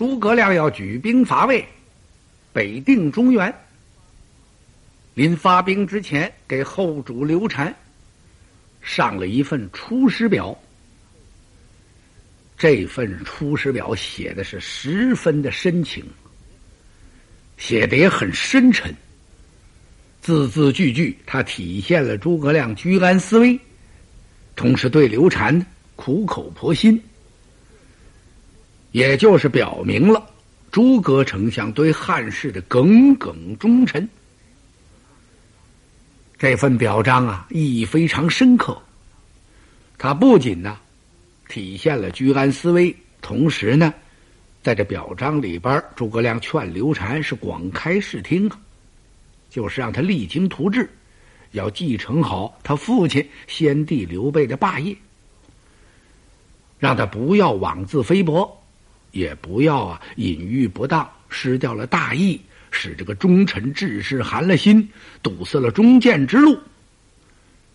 诸葛亮要举兵伐魏，北定中原。临发兵之前，给后主刘禅上了一份出师表。这份出师表写的是十分的深情，写的也很深沉，字字句句，它体现了诸葛亮居安思危，同时对刘禅苦口婆心，也就是表明了诸葛丞相对汉室的耿耿忠臣。这份表彰啊，意义非常深刻。它不仅呢。体现了居安思危，同时呢，在这表彰里边，诸葛亮劝刘禅是广开视听啊，就是让他励精图治，要继承好他父亲先帝刘备的霸业，让他不要妄自菲薄，也不要啊隐喻不当，失掉了大义，使这个忠臣志士寒了心，堵塞了忠谏之路。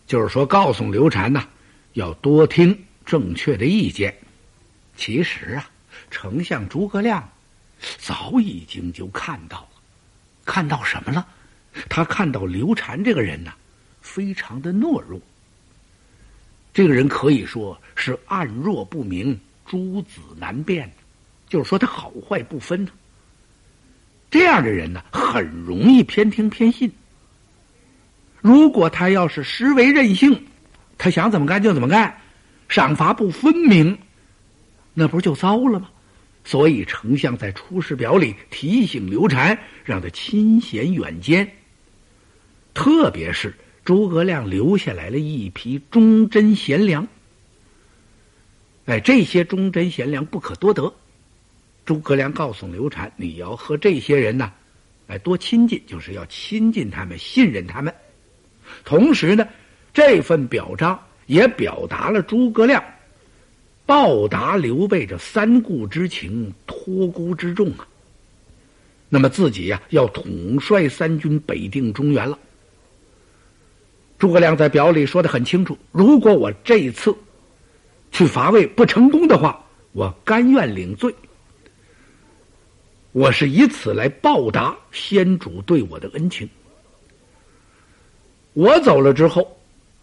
就是说，告诉刘禅呐，要多听。正确的意见，其实啊，丞相诸葛亮早已经就看到了，看到什么了？他看到刘禅这个人呢，非常的懦弱。这个人可以说是暗弱不明，诸子难辨，就是说他好坏不分呢。这样的人呢，很容易偏听偏信。如果他要是实为任性，他想怎么干就怎么干。赏罚不分明，那不就糟了吗？所以丞相在出师表里提醒刘禅，让他亲贤远奸。特别是诸葛亮留下来了一批忠贞贤良，哎，这些忠贞贤良不可多得。诸葛亮告诉刘禅，你要和这些人呢，哎，多亲近，就是要亲近他们，信任他们。同时呢，这份表彰。也表达了诸葛亮报答刘备这三顾之情、托孤之重啊。那么自己呀，要统帅三军北定中原了。诸葛亮在表里说的很清楚：如果我这一次去伐魏不成功的话，我甘愿领罪。我是以此来报答先主对我的恩情。我走了之后。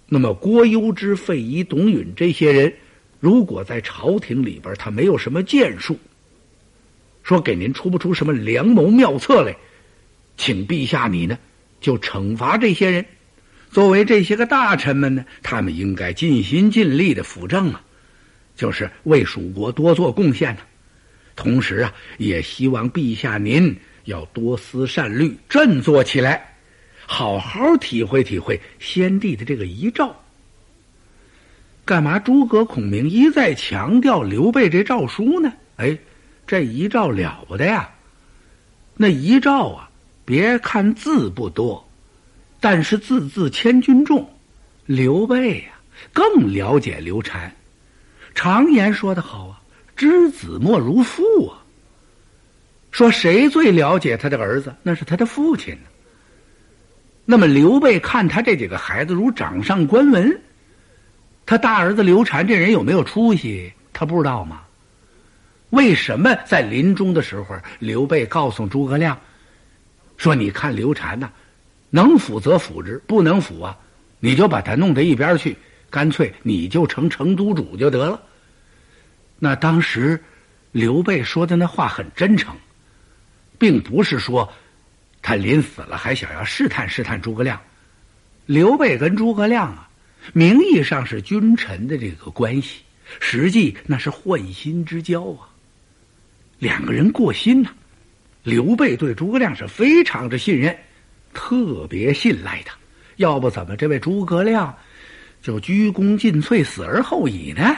那么，郭攸之、费祎、董允这些人，如果在朝廷里边他没有什么建树，说给您出不出什么良谋妙策来，请陛下你呢就惩罚这些人。作为这些个大臣们呢，他们应该尽心尽力的辅政啊，就是为蜀国多做贡献呢。同时啊，也希望陛下您要多思善虑，振作起来。好好体会体会先帝的这个遗诏。干嘛？诸葛孔明一再强调刘备这诏书呢？哎，这遗诏了不得呀！那遗诏啊，别看字不多，但是字字千钧重。刘备呀，更了解刘禅。常言说得好啊，“知子莫如父”啊。说谁最了解他的儿子？那是他的父亲呢。那么刘备看他这几个孩子如掌上观文，他大儿子刘禅这人有没有出息？他不知道吗？为什么在临终的时候，刘备告诉诸葛亮说：“你看刘禅呐，能辅则辅之，不能辅啊，你就把他弄到一边去，干脆你就成成都主就得了。”那当时刘备说的那话很真诚，并不是说。他临死了，还想要试探试探诸葛亮。刘备跟诸葛亮啊，名义上是君臣的这个关系，实际那是换心之交啊。两个人过心呐。刘备对诸葛亮是非常的信任，特别信赖他。要不怎么这位诸葛亮就鞠躬尽瘁，死而后已呢？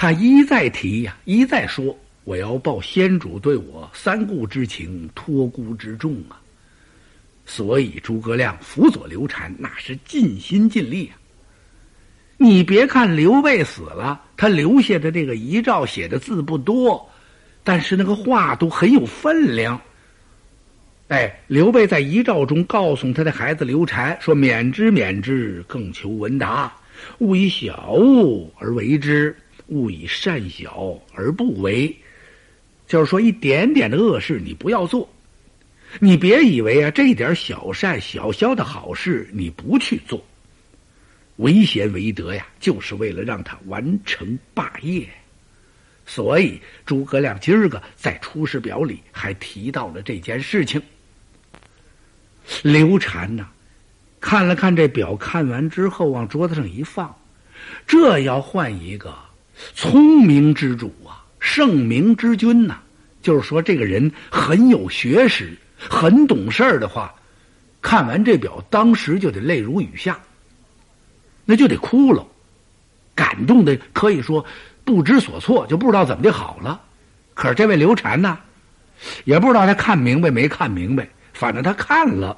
他一再提呀，一再说。我要报先主对我三顾之情、托孤之重啊！所以诸葛亮辅佐刘禅，那是尽心尽力啊。你别看刘备死了，他留下的这个遗诏写的字不多，但是那个话都很有分量。哎，刘备在遗诏中告诉他的孩子刘禅说：“免之，免之，更求闻达。勿以小物而为之，勿以善小而不为。”就是说一点点的恶事你不要做。你别以为啊，这一点小善、小小的好事你不去做，为贤为德呀，就是为了让他完成霸业。所以诸葛亮今儿个在出师表里还提到了这件事情。刘禅呐，看了看这表，看完之后往桌子上一放，这要换一个聪明之主啊，圣明之君呐，就是说这个人很有学识。很懂事儿的话，看完这表，当时就得泪如雨下，那就得哭了，感动的可以说不知所措，就不知道怎么的好了。可是这位刘禅呢，也不知道他看明白没看明白，反正他看了，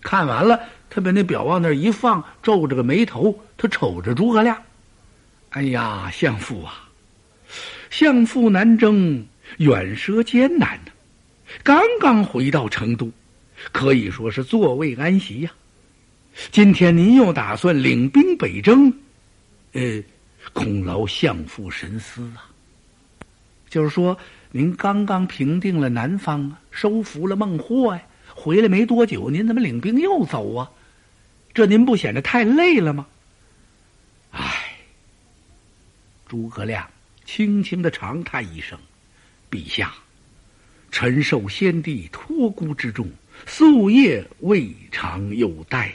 看完了，他把那表往那一放，皱着个眉头，他瞅着诸葛亮，哎呀，相父啊，相父南征，远涉艰难呐。刚刚回到成都，可以说是座位安席呀。今天您又打算领兵北征，呃，恐劳相父神思啊。就是说，您刚刚平定了南方啊，收服了孟获呀，回来没多久，您怎么领兵又走啊？这您不显得太累了吗？唉，诸葛亮轻轻的长叹一声：“陛下。”臣受先帝托孤之重，夙夜未尝有怠。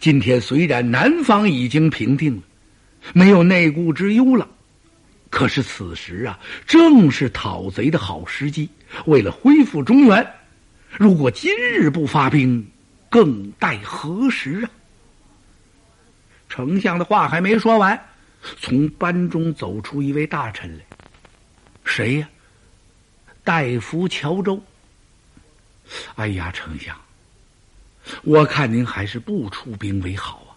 今天虽然南方已经平定了，没有内顾之忧了，可是此时啊，正是讨贼的好时机。为了恢复中原，如果今日不发兵，更待何时啊？丞相的话还没说完，从班中走出一位大臣来，谁呀？大夫乔州，哎呀，丞相，我看您还是不出兵为好啊。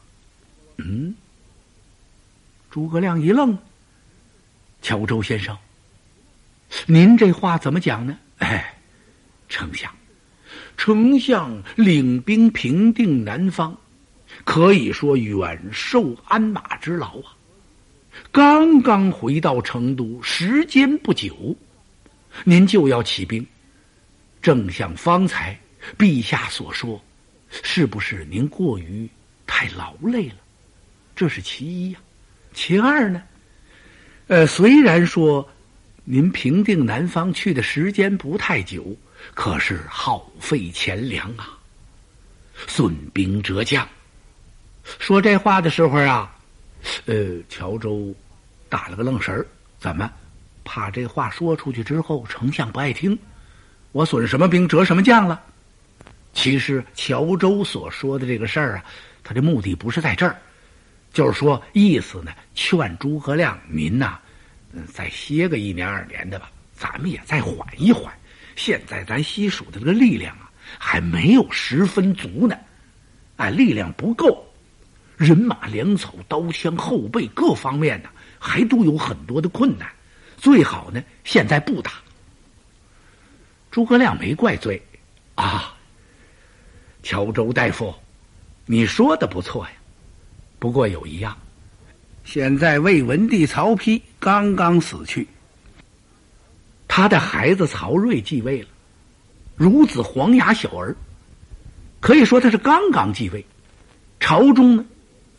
嗯，诸葛亮一愣，乔州先生，您这话怎么讲呢？哎，丞相，丞相领兵平定南方，可以说远受鞍马之劳啊。刚刚回到成都，时间不久。您就要起兵，正像方才陛下所说，是不是您过于太劳累了？这是其一呀。其二呢？呃，虽然说您平定南方去的时间不太久，可是耗费钱粮啊，损兵折将。说这话的时候啊，呃，乔州打了个愣神儿，怎么？怕这话说出去之后，丞相不爱听，我损什么兵折什么将了？其实乔州所说的这个事儿啊，他的目的不是在这儿，就是说意思呢，劝诸葛亮您呐，嗯再歇个一年二年的吧，咱们也再缓一缓。现在咱西蜀的这个力量啊，还没有十分足呢，哎，力量不够，人马粮草、刀枪、后备各方面呢，还都有很多的困难。最好呢，现在不打。诸葛亮没怪罪，啊，乔州大夫，你说的不错呀。不过有一样，现在魏文帝曹丕刚刚死去，他的孩子曹睿继位了，孺子黄牙小儿，可以说他是刚刚继位，朝中呢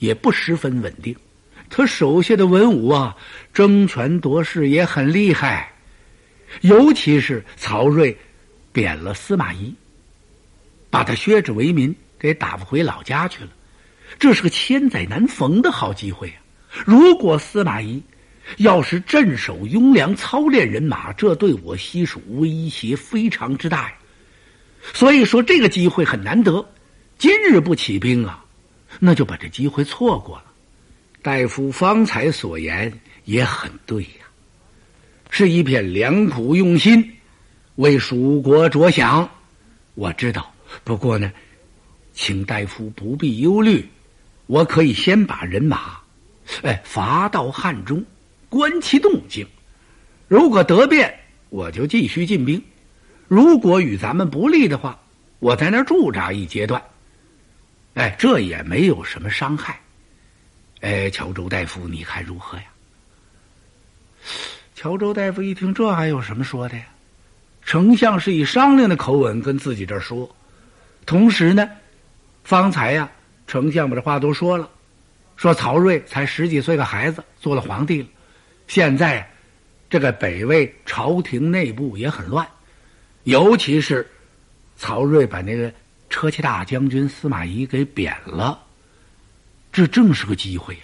也不十分稳定。他手下的文武啊，争权夺势也很厉害，尤其是曹睿贬了司马懿，把他削职为民，给打发回老家去了。这是个千载难逢的好机会啊！如果司马懿要是镇守雍凉，操练人马，这对我西蜀威胁非常之大呀。所以说，这个机会很难得，今日不起兵啊，那就把这机会错过了。大夫方才所言也很对呀，是一片良苦用心，为蜀国着想。我知道，不过呢，请大夫不必忧虑，我可以先把人马，哎，伐到汉中，观其动静。如果得便，我就继续进兵；如果与咱们不利的话，我在那儿驻扎一阶段。哎，这也没有什么伤害。哎，乔州大夫，你看如何呀？乔州大夫一听，这还有什么说的呀？丞相是以商量的口吻跟自己这儿说，同时呢，方才呀，丞相把这话都说了，说曹睿才十几岁个孩子做了皇帝了，现在这个北魏朝廷内部也很乱，尤其是曹睿把那个车骑大将军司马懿给贬了，这正是个机会呀。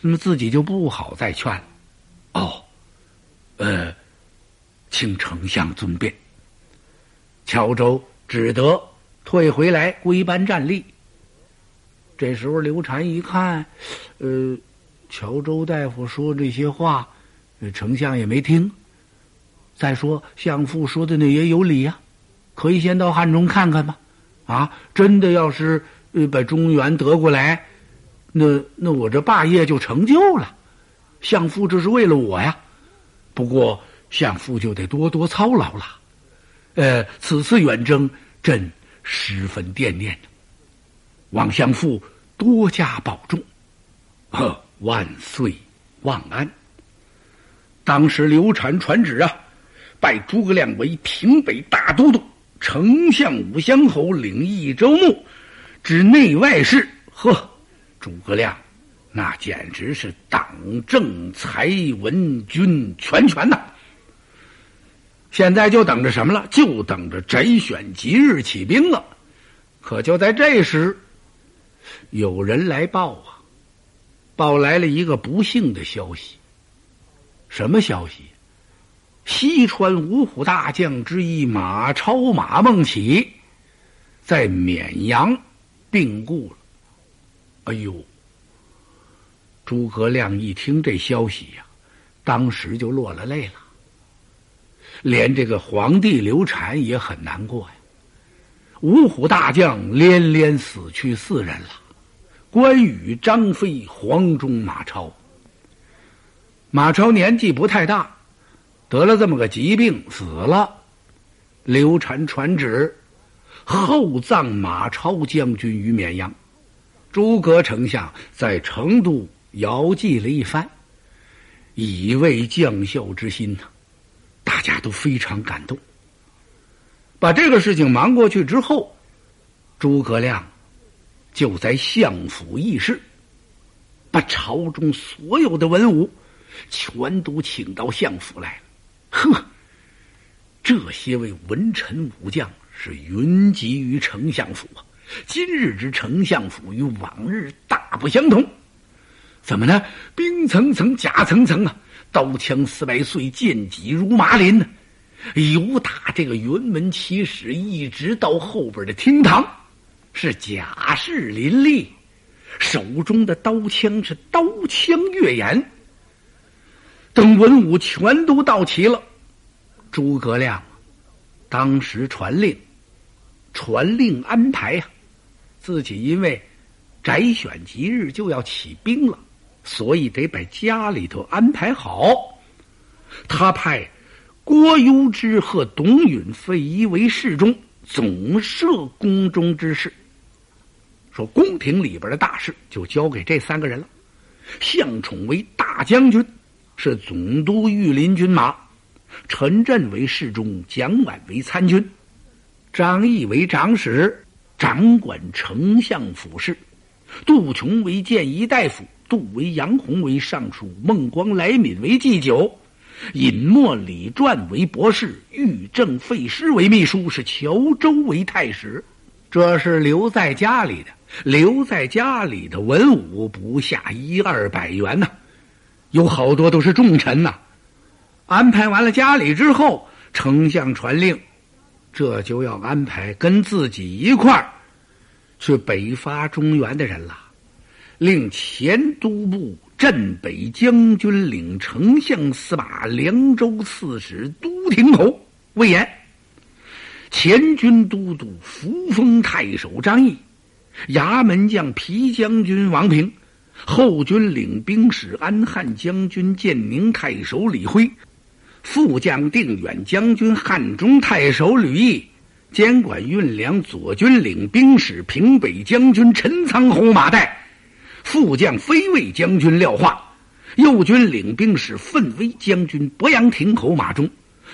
那么自己就不好再劝了。哦，呃。请丞相尊便。乔州只得退回来归班站立。这时候刘禅一看，呃，乔州大夫说这些话，丞相也没听。再说相父说的那也有理呀，可以先到汉中看看吧。啊，真的要是呃把中原得过来，那那我这霸业就成就了。相父这是为了我呀。不过。相父就得多多操劳了，呃，此次远征，朕十分惦念，望相父多加保重，呵，万岁万安。当时刘禅传旨啊，拜诸葛亮为平北大都督，丞相武乡侯领益州牧，知内外事。呵，诸葛亮那简直是党政财文军全权呐！现在就等着什么了？就等着摘选吉日起兵了。可就在这时，有人来报啊，报来了一个不幸的消息。什么消息？西川五虎大将之一马超、马孟起在绵阳病故了。哎呦！诸葛亮一听这消息呀，当时就落了泪了。连这个皇帝刘禅也很难过呀，五虎大将连连死去四人了，关羽、张飞、黄忠、马超。马超年纪不太大，得了这么个疾病死了。刘禅传旨，厚葬马超将军于绵阳。诸葛丞相在成都遥祭了一番，以慰将校之心呐。大家都非常感动。把这个事情忙过去之后，诸葛亮就在相府议事，把朝中所有的文武全都请到相府来了。呵，这些位文臣武将是云集于丞相府啊！今日之丞相府与往日大不相同，怎么呢？兵层层，甲层层啊！刀枪四百岁，剑戟如麻林呢。由打这个辕门起始，一直到后边的厅堂，是甲士林立，手中的刀枪是刀枪月眼。等文武全都到齐了，诸葛亮当时传令，传令安排呀，自己因为宅选吉日就要起兵了。所以得把家里头安排好。他派郭攸之和董允、费祎为侍中，总摄宫中之事。说宫廷里边的大事就交给这三个人了。向宠为大将军，是总督御林军马；陈震为侍中，蒋琬为参军，张毅为长史，掌管丞相府事；杜琼为谏议大夫。杜为、杨洪为尚书，孟光、来敏为祭酒，尹默、李传为博士，玉正、费师为秘书，是谯周为太史。这是留在家里的，留在家里的文武不下一二百员呐，有好多都是重臣呐。安排完了家里之后，丞相传令，这就要安排跟自己一块儿去北伐中原的人了。令前都部镇北将军、领丞相、司马、凉州刺史、都亭侯魏延，前军都督扶风太守张毅，衙门将皮将军王平，后军领兵使安汉将军、建宁太守李辉，副将定远将军、汉中太守吕毅，监管运粮左军领兵使平北将军陈仓侯马岱。副将飞卫将军廖化，右军领兵使奋威将军博阳亭侯马忠，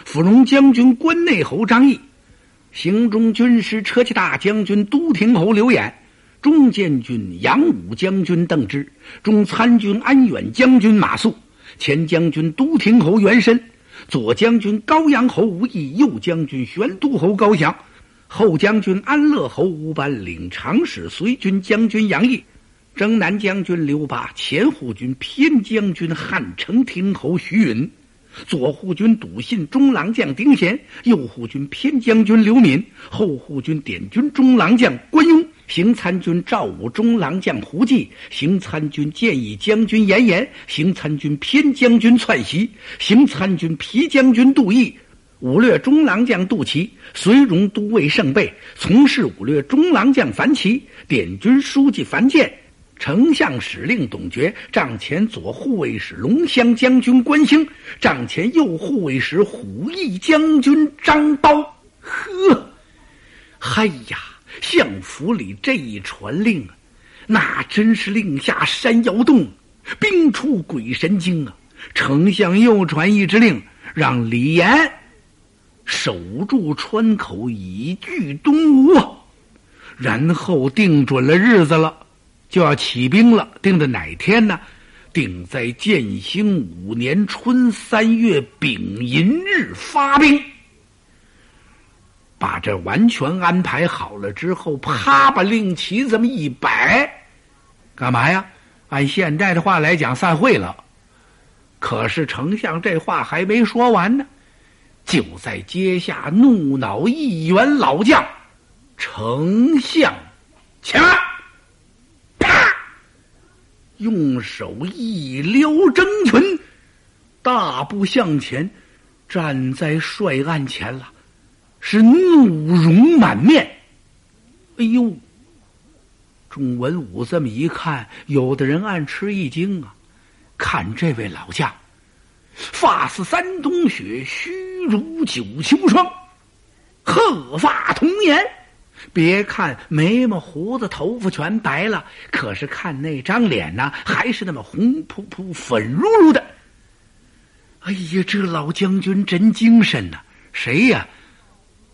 芙蓉将军关内侯张毅，行中军师车骑大将军都亭侯刘演，中监军杨武将军邓芝，中参军安远将军马谡，前将军都亭侯袁深，左将军高阳侯吴懿，右将军玄都侯高翔，后将军安乐侯吴班领长史随军将军杨毅。征南将军刘霸，前护军偏将军汉城亭侯徐允，左护军笃信中郎将丁贤，右护军偏将军刘敏，后护军点军中郎将关雍，行参军赵武中郎将胡济，行参军建议将军严颜，行参军偏将军窜袭，行参军皮将军杜毅，武略中郎将杜琦，随荣都尉盛备，从事武略中郎将樊奇，点军书记樊建。丞相使令董厥，帐前左护卫使龙骧将军关兴，帐前右护卫使虎翼将军张苞。呵，嗨呀！相府里这一传令啊，那真是令下山摇动，兵出鬼神惊啊！丞相又传一支令，让李严守住川口，以拒东吴啊，然后定准了日子了。就要起兵了，定在哪天呢？定在建兴五年春三月丙寅日发兵。把这完全安排好了之后，啪把令旗这么一摆，干嘛呀？按现在的话来讲，散会了。可是丞相这话还没说完呢，就在阶下怒恼一员老将，丞相，前来。啪用手一撩征裙，大步向前，站在帅案前了，是怒容满面。哎呦！众文武这么一看，有的人暗吃一惊啊！看这位老将，发似三冬雪，须如九秋霜，鹤发童颜。别看眉毛胡子头发全白了，可是看那张脸呢，还是那么红扑扑、粉噜噜的。哎呀，这老将军真精神呐！谁呀？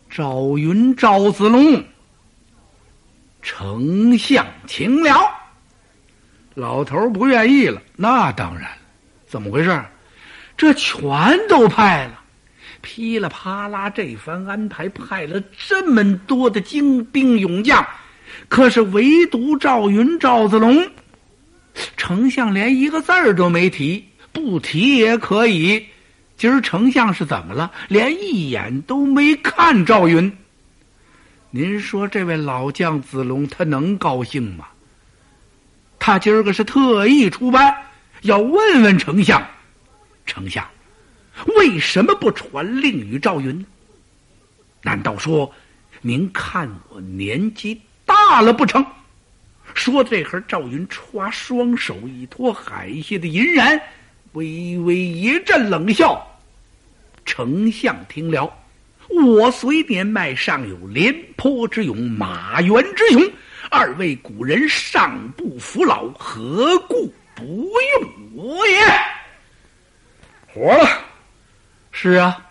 赵云、赵子龙。丞相请了。老头不愿意了。那当然了，怎么回事？这全都派了。噼里啪啦，这番安排派了这么多的精兵勇将，可是唯独赵云、赵子龙，丞相连一个字儿都没提，不提也可以。今儿丞相是怎么了？连一眼都没看赵云。您说这位老将子龙，他能高兴吗？他今儿个是特意出班，要问问丞相，丞相。为什么不传令与赵云？难道说您看我年纪大了不成？说这会儿，赵云歘双手一托海下的银然，微微一阵冷笑。丞相听了，我虽年迈，尚有廉颇之勇，马援之勇，二位古人尚不服老，何故不用我也？活了。是啊，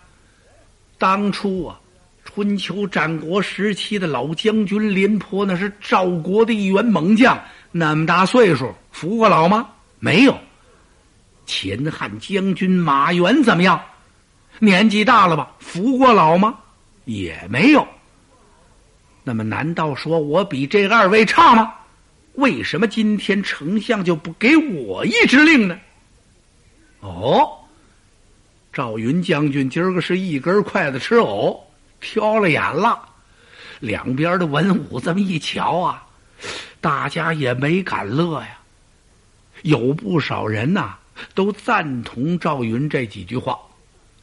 当初啊，春秋战国时期的老将军廉颇，那是赵国的一员猛将，那么大岁数，服过老吗？没有。前汉将军马援怎么样？年纪大了吧？服过老吗？也没有。那么，难道说我比这二位差吗？为什么今天丞相就不给我一支令呢？哦。赵云将军今儿个是一根筷子吃藕，挑了眼了。两边的文武这么一瞧啊，大家也没敢乐呀。有不少人呐，都赞同赵云这几句话。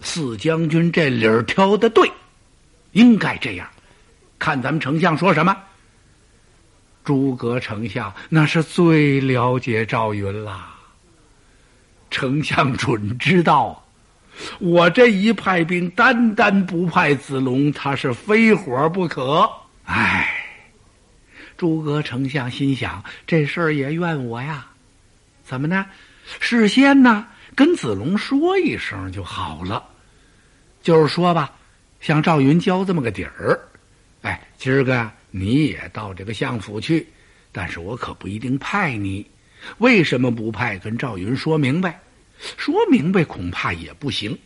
四将军这理儿挑的对，应该这样。看咱们丞相说什么。诸葛丞相那是最了解赵云啦。丞相准知道。我这一派兵，单单不派子龙，他是非火不可。唉，诸葛丞相心想，这事儿也怨我呀。怎么呢？事先呢跟子龙说一声就好了。就是说吧，向赵云交这么个底儿。哎，今儿个你也到这个相府去，但是我可不一定派你。为什么不派？跟赵云说明白，说明白恐怕也不行。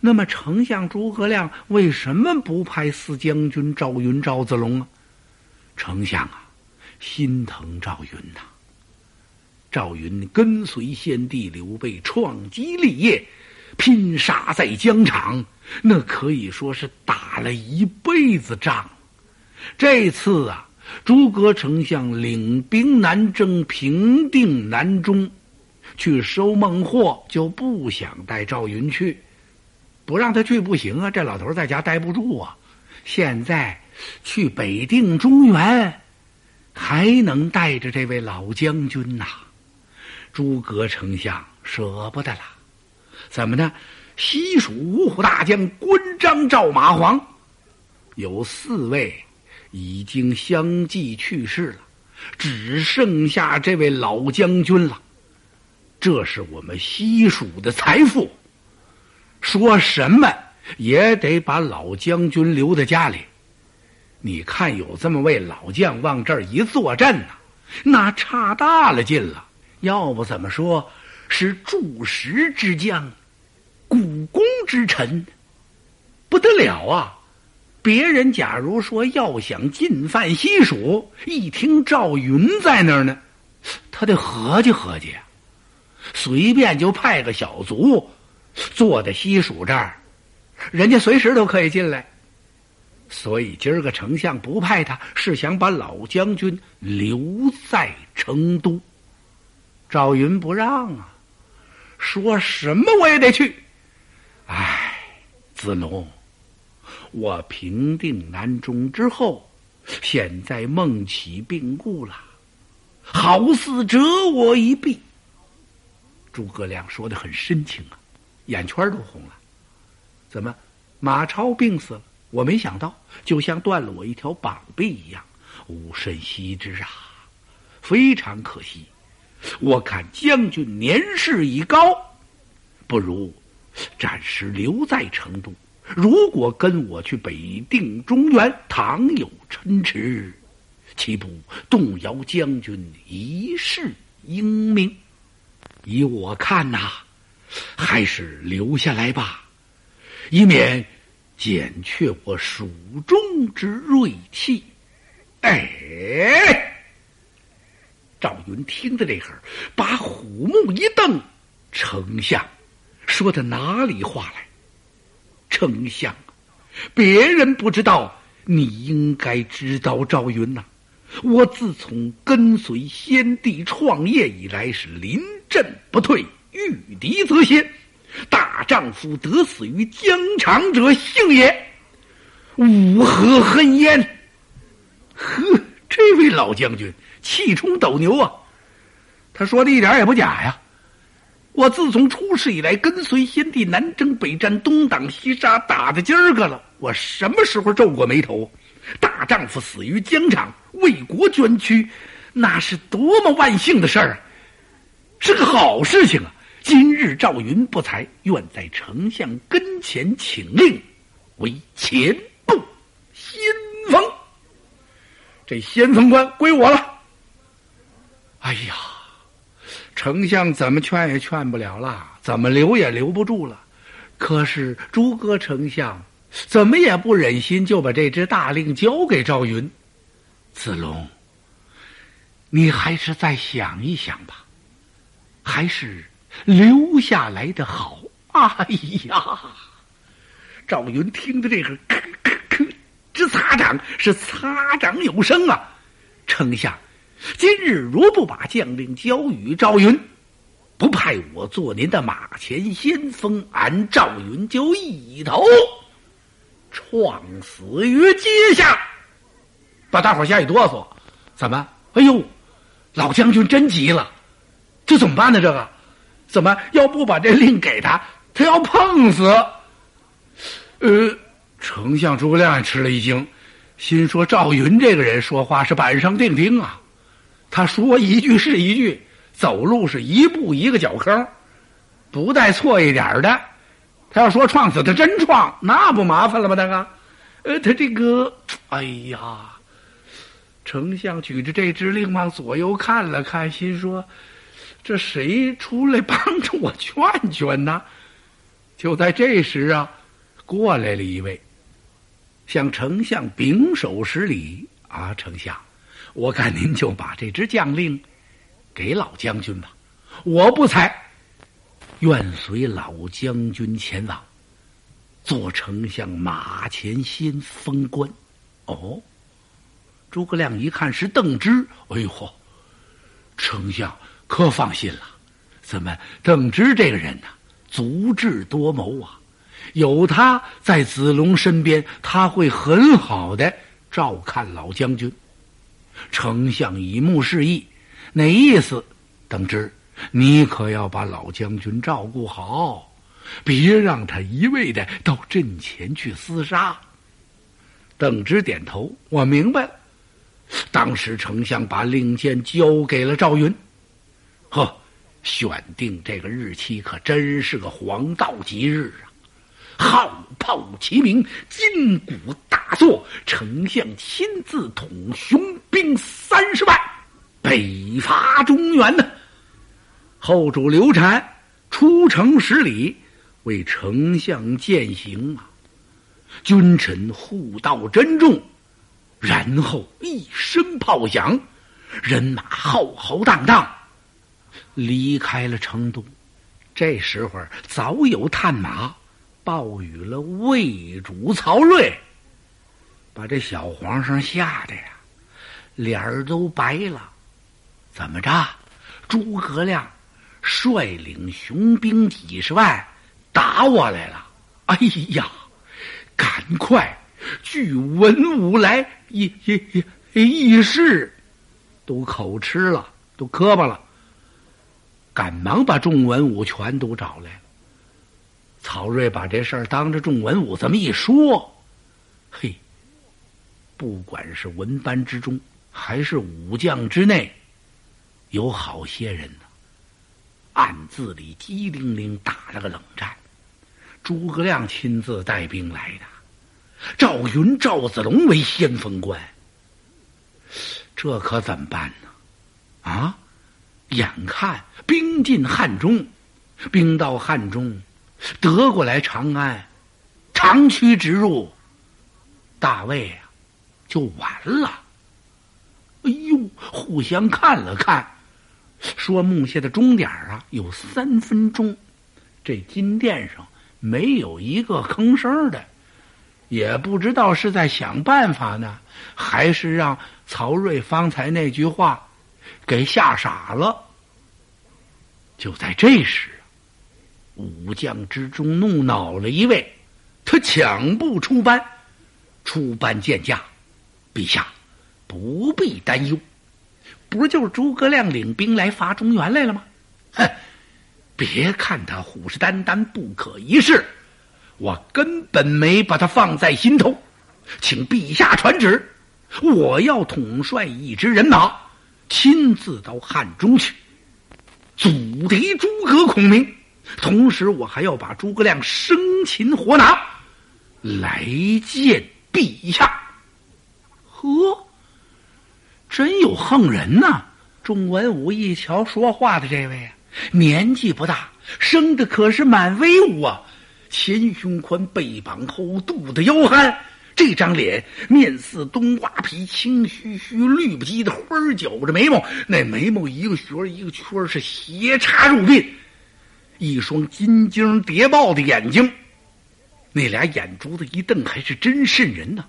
那么丞相诸葛亮为什么不派四将军赵云、赵子龙啊？丞相啊，心疼赵云呐。赵云跟随先帝刘备创基立业，拼杀在疆场，那可以说是打了一辈子仗。这次啊。诸葛丞相领兵南征，平定南中，去收孟获，就不想带赵云去，不让他去不行啊！这老头在家待不住啊！现在去北定中原，还能带着这位老将军呐？诸葛丞相舍不得了，怎么呢？西蜀五虎大将关张赵马黄有四位。已经相继去世了，只剩下这位老将军了。这是我们西蜀的财富，说什么也得把老将军留在家里。你看，有这么位老将往这儿一坐镇呐，那差大了劲了。要不怎么说是柱石之将，股肱之臣，不得了啊！别人假如说要想进犯西蜀，一听赵云在那儿呢，他得合计合计啊，随便就派个小卒坐在西蜀这儿，人家随时都可以进来。所以今儿个丞相不派他，是想把老将军留在成都。赵云不让啊，说什么我也得去。唉，子龙。我平定南中之后，现在孟起病故了，好似折我一臂。诸葛亮说的很深情啊，眼圈都红了。怎么，马超病死了？我没想到，就像断了我一条膀臂一样，无甚惜之啊，非常可惜。我看将军年事已高，不如暂时留在成都。如果跟我去北定中原，倘有嗔迟，岂不动摇将军一世英名？依我看呐，还是留下来吧，以免减却我蜀中之锐气。哎，赵云听着这会儿，把虎目一瞪：“丞相，说的哪里话来？”丞相，别人不知道，你应该知道。赵云呐，我自从跟随先帝创业以来，是临阵不退，遇敌则先。大丈夫得死于疆场者，幸也。吾何恨焉？呵，这位老将军气冲斗牛啊！他说的一点也不假呀。我自从出世以来，跟随先帝南征北战，东挡西杀，打的今儿个了。我什么时候皱过眉头？大丈夫死于疆场，为国捐躯，那是多么万幸的事儿啊！是个好事情啊！今日赵云不才，愿在丞相跟前请令，为前部先锋。这先锋官归我了。哎呀！丞相怎么劝也劝不了了，怎么留也留不住了。可是诸葛丞相怎么也不忍心就把这支大令交给赵云。子龙，你还是再想一想吧，还是留下来的好。哎呀，赵云听的这个，咳咳咳，直擦掌，是擦掌有声啊，丞相。今日如不把将令交与赵云，不派我做您的马前先锋，俺赵云就一头撞死于阶下，把大伙吓一哆嗦。怎么？哎呦，老将军真急了，这怎么办呢？这个怎么要不把这令给他，他要碰死？呃，丞相诸葛亮也吃了一惊，心说赵云这个人说话是板上钉钉啊。他说一句是一句，走路是一步一个脚坑，不带错一点的。他要说撞死，他真撞，那不麻烦了吗？大哥，呃，他这个，哎呀，丞相举着这支令往左右看了看，心说：这谁出来帮着我劝劝呢？就在这时啊，过来了一位，向丞相拱手施礼啊，丞相，我看您就把这支将令给老将军吧，我不才。愿随老将军前往，做丞相马前先封官。哦，诸葛亮一看是邓芝，哎呦嚯！丞相可放心了，怎么邓芝这个人呢？足智多谋啊！有他在子龙身边，他会很好的照看老将军。丞相以目示意，那意思？邓芝。你可要把老将军照顾好，别让他一味的到阵前去厮杀。邓芝点头，我明白了。当时丞相把令箭交给了赵云，呵，选定这个日期可真是个黄道吉日啊！号炮齐鸣，金鼓大作，丞相亲自统雄兵三十万，北伐中原呢。后主刘禅出城十里，为丞相饯行啊！君臣互道珍重，然后一声炮响，人马浩浩荡荡离开了成都。这时候早有探马报与了魏主曹睿，把这小皇上吓得呀，脸儿都白了。怎么着？诸葛亮？率领雄兵几十万打我来了！哎呀，赶快聚文武来议议议事，都口吃了，都磕巴了。赶忙把众文武全都找来了。曹睿把这事儿当着众文武这么一说，嘿，不管是文班之中还是武将之内，有好些人呢。暗自里机灵灵打了个冷战，诸葛亮亲自带兵来的，赵云、赵子龙为先锋官，这可怎么办呢？啊，眼看兵进汉中，兵到汉中，得过来长安，长驱直入，大魏啊，就完了。哎呦，互相看了看。说木下的钟点啊，有三分钟。这金殿上没有一个吭声的，也不知道是在想办法呢，还是让曹睿方才那句话给吓傻了。就在这时，武将之中怒恼了一位，他抢步出班，出班见驾，陛下不必担忧。不就是诸葛亮领兵来伐中原来了吗？哼！别看他虎视眈眈、不可一世，我根本没把他放在心头。请陛下传旨，我要统帅一支人马，亲自到汉中去，阻敌诸葛孔明。同时，我还要把诸葛亮生擒活拿，来见陛下。呵。真有横人呐！众文武一瞧，说话的这位啊，年纪不大，生的可是蛮威武啊！前胸宽，背膀厚，肚子腰憨，这张脸面似冬瓜皮，青须须，绿不唧的花儿角着眉毛，那眉毛一个旋儿一个圈儿，是斜插入鬓，一双金睛谍报的眼睛，那俩眼珠子一瞪，还是真瘆人呐！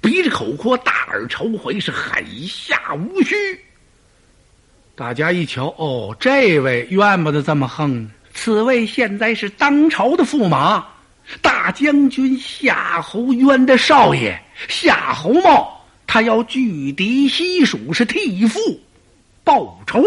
鼻子口阔，大耳朝回，是海下无须。大家一瞧，哦，这位怨不得这么横。此位现在是当朝的驸马，大将军夏侯渊的少爷夏侯茂，他要拒敌西蜀，是替父报仇。